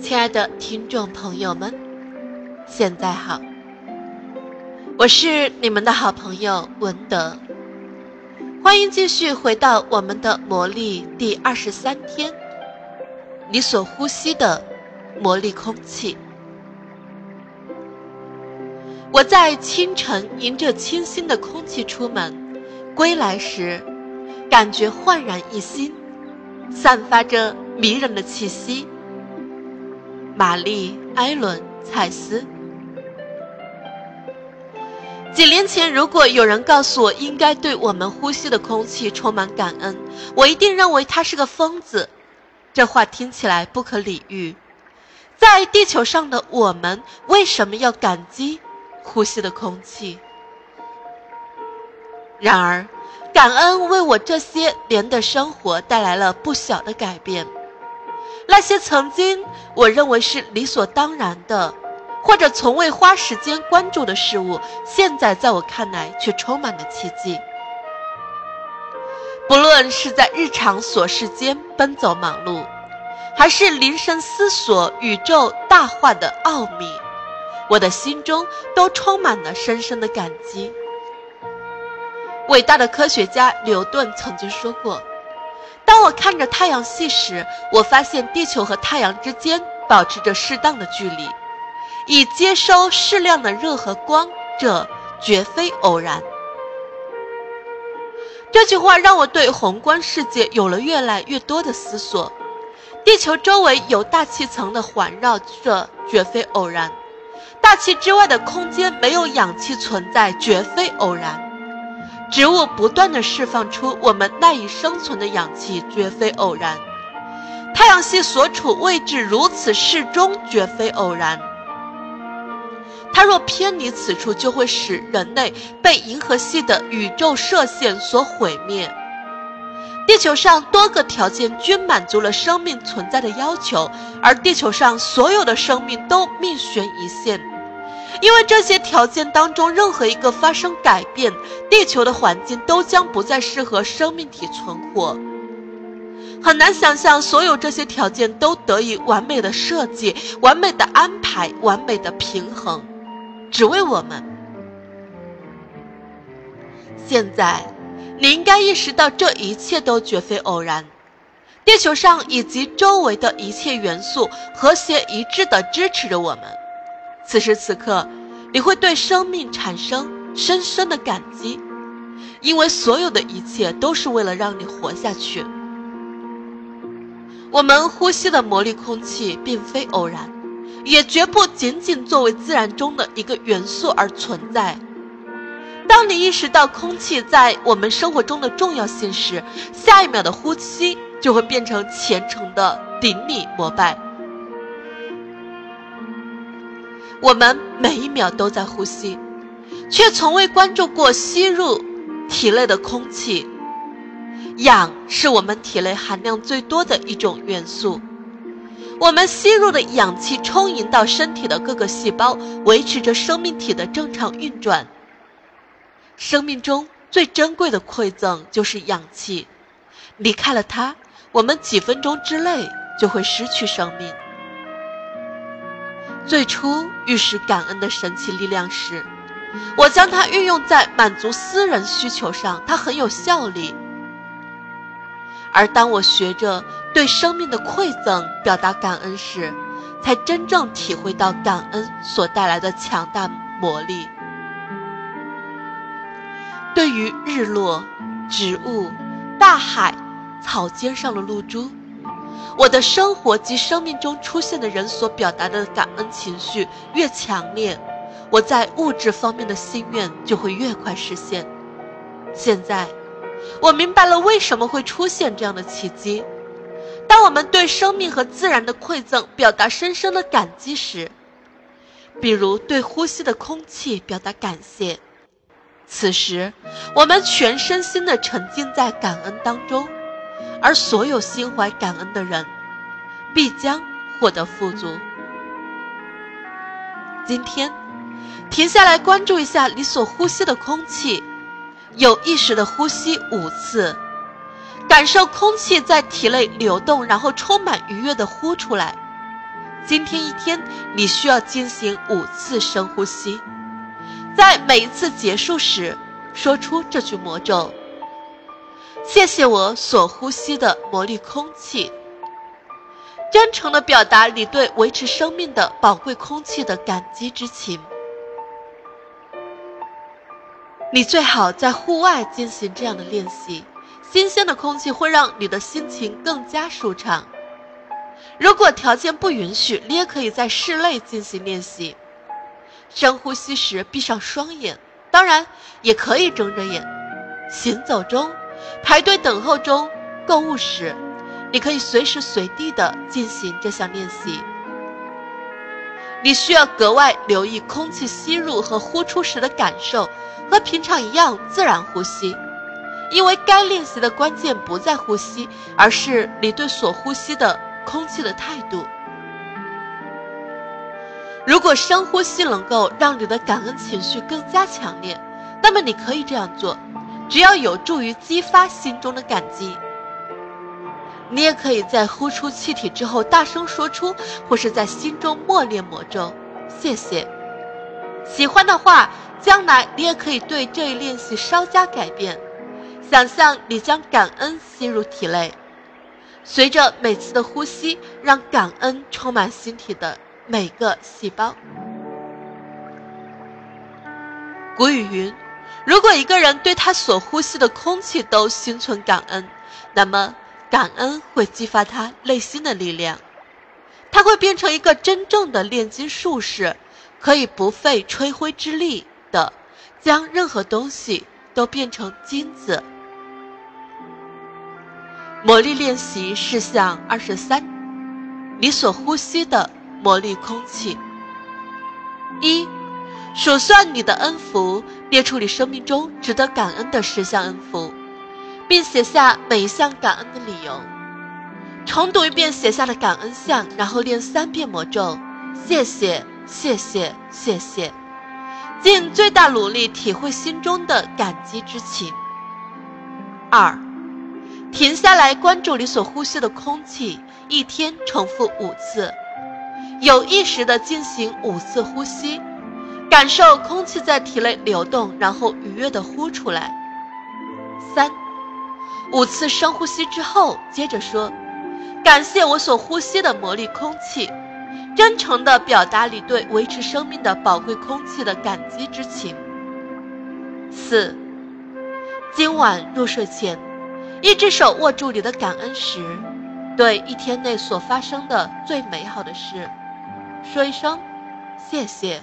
亲爱的听众朋友们，现在好，我是你们的好朋友文德，欢迎继续回到我们的魔力第二十三天，你所呼吸的魔力空气。我在清晨迎着清新的空气出门，归来时，感觉焕然一新，散发着迷人的气息。玛丽、艾伦、蔡斯。几年前，如果有人告诉我应该对我们呼吸的空气充满感恩，我一定认为他是个疯子。这话听起来不可理喻。在地球上的我们，为什么要感激呼吸的空气？然而，感恩为我这些年的生活带来了不小的改变。那些曾经我认为是理所当然的，或者从未花时间关注的事物，现在在我看来却充满了奇迹。不论是在日常琐事间奔走忙碌，还是临深思索宇宙大化的奥秘，我的心中都充满了深深的感激。伟大的科学家牛顿曾经说过。当我看着太阳系时，我发现地球和太阳之间保持着适当的距离，以接收适量的热和光，这绝非偶然。这句话让我对宏观世界有了越来越多的思索。地球周围有大气层的环绕，这绝非偶然；大气之外的空间没有氧气存在，绝非偶然。植物不断的释放出我们赖以生存的氧气，绝非偶然；太阳系所处位置如此适中，绝非偶然。它若偏离此处，就会使人类被银河系的宇宙射线所毁灭。地球上多个条件均满足了生命存在的要求，而地球上所有的生命都命悬一线。因为这些条件当中任何一个发生改变，地球的环境都将不再适合生命体存活。很难想象，所有这些条件都得以完美的设计、完美的安排、完美的平衡，只为我们。现在，你应该意识到，这一切都绝非偶然。地球上以及周围的一切元素和谐一致地支持着我们。此时此刻，你会对生命产生深深的感激，因为所有的一切都是为了让你活下去。我们呼吸的魔力空气并非偶然，也绝不仅仅作为自然中的一个元素而存在。当你意识到空气在我们生活中的重要性时，下一秒的呼吸就会变成虔诚的顶礼膜拜。我们每一秒都在呼吸，却从未关注过吸入体内的空气。氧是我们体内含量最多的一种元素，我们吸入的氧气充盈到身体的各个细胞，维持着生命体的正常运转。生命中最珍贵的馈赠就是氧气，离开了它，我们几分钟之内就会失去生命。最初预示感恩的神奇力量时，我将它运用在满足私人需求上，它很有效力。而当我学着对生命的馈赠表达感恩时，才真正体会到感恩所带来的强大魔力。对于日落、植物、大海、草尖上的露珠。我的生活及生命中出现的人所表达的感恩情绪越强烈，我在物质方面的心愿就会越快实现。现在，我明白了为什么会出现这样的奇迹。当我们对生命和自然的馈赠表达深深的感激时，比如对呼吸的空气表达感谢，此时我们全身心地沉浸在感恩当中。而所有心怀感恩的人，必将获得富足。今天，停下来关注一下你所呼吸的空气，有意识的呼吸五次，感受空气在体内流动，然后充满愉悦的呼出来。今天一天你需要进行五次深呼吸，在每一次结束时说出这句魔咒：“谢谢我所呼吸的魔力空气。”真诚地表达你对维持生命的宝贵空气的感激之情。你最好在户外进行这样的练习，新鲜的空气会让你的心情更加舒畅。如果条件不允许，你也可以在室内进行练习。深呼吸时闭上双眼，当然也可以睁着眼。行走中、排队等候中、购物时。你可以随时随地的进行这项练习。你需要格外留意空气吸入和呼出时的感受，和平常一样自然呼吸，因为该练习的关键不在呼吸，而是你对所呼吸的空气的态度。如果深呼吸能够让你的感恩情绪更加强烈，那么你可以这样做，只要有助于激发心中的感激。你也可以在呼出气体之后大声说出，或是在心中默念魔咒。谢谢。喜欢的话，将来你也可以对这一练习稍加改变。想象你将感恩吸入体内，随着每次的呼吸，让感恩充满身体的每个细胞。古语云：如果一个人对他所呼吸的空气都心存感恩，那么。感恩会激发他内心的力量，他会变成一个真正的炼金术士，可以不费吹灰之力的将任何东西都变成金子。魔力练习事项二十三：你所呼吸的魔力空气。一、数算你的恩福，列出你生命中值得感恩的十项恩福。并写下每一项感恩的理由，重读一遍写下的感恩项，然后念三遍魔咒：谢谢，谢谢，谢谢，尽最大努力体会心中的感激之情。二，停下来关注你所呼吸的空气，一天重复五次，有意识的进行五次呼吸，感受空气在体内流动，然后愉悦的呼出来。三。五次深呼吸之后，接着说：“感谢我所呼吸的魔力空气，真诚地表达你对维持生命的宝贵空气的感激之情。”四，今晚入睡前，一只手握住你的感恩石，对一天内所发生的最美好的事，说一声谢谢。